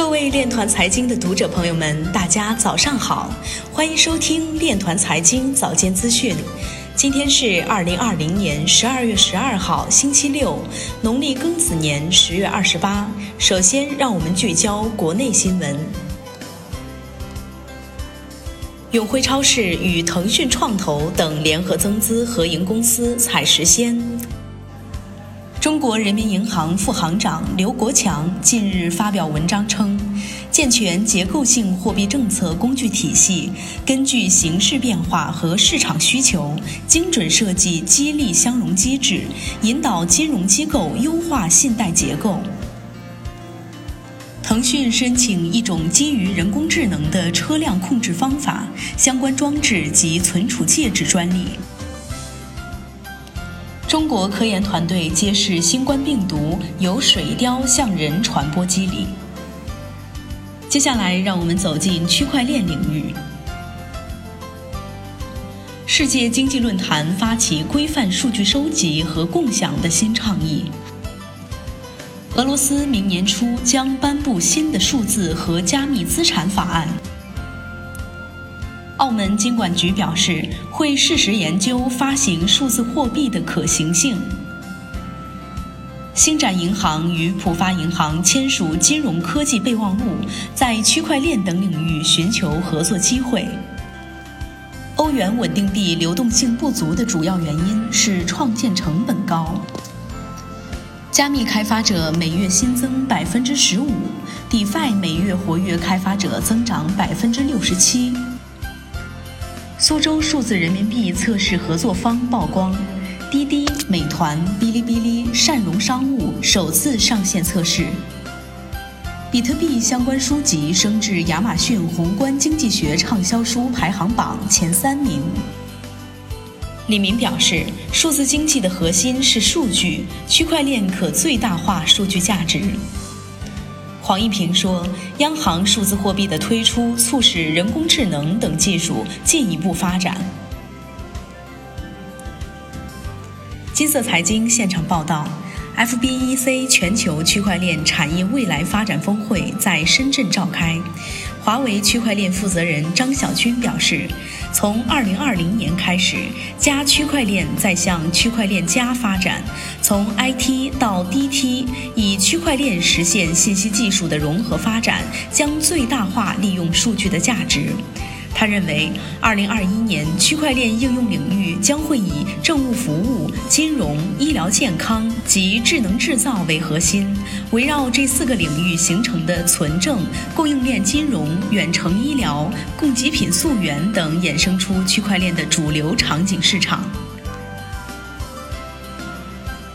各位链团财经的读者朋友们，大家早上好，欢迎收听链团财经早间资讯。今天是二零二零年十二月十二号，星期六，农历庚子年十月二十八。首先，让我们聚焦国内新闻。永辉超市与腾讯创投等联合增资合营公司采石鲜。中国人民银行副行长刘国强近日发表文章称，健全结构性货币政策工具体系，根据形势变化和市场需求，精准设计激励相融机制，引导金融机构优化信贷结构。腾讯申请一种基于人工智能的车辆控制方法、相关装置及存储介质专利。中国科研团队揭示，新冠病毒由水貂向人传播机理。接下来，让我们走进区块链领域。世界经济论坛发起规范数据收集和共享的新倡议。俄罗斯明年初将颁布新的数字和加密资产法案。澳门金管局表示，会适时研究发行数字货币的可行性。星展银行与浦发银行签署金融科技备忘录，在区块链等领域寻求合作机会。欧元稳定币流动性不足的主要原因是创建成本高。加密开发者每月新增百分之十五，DeFi 每月活跃开发者增长百分之六十七。苏州数字人民币测试合作方曝光，滴滴、美团、哔哩哔哩、善融商务首次上线测试。比特币相关书籍升至亚马逊宏观经济学畅销书排行榜前三名。李明表示，数字经济的核心是数据，区块链可最大化数据价值。黄一平说：“央行数字货币的推出，促使人工智能等技术进一步发展。”金色财经现场报道，FBEC 全球区块链产业未来发展峰会在深圳召开。华为区块链负责人张小军表示，从二零二零年开始，加区块链在向区块链加发展，从 IT 到 DT，以区块链实现信息技术的融合发展，将最大化利用数据的价值。他认为二零二一年区块链应用领域将会以政务服务、金融、医疗健康及智能制造为核心，围绕这四个领域形成的存证、供应链金融、远程医疗、供给品溯源等，衍生出区块链的主流场景市场。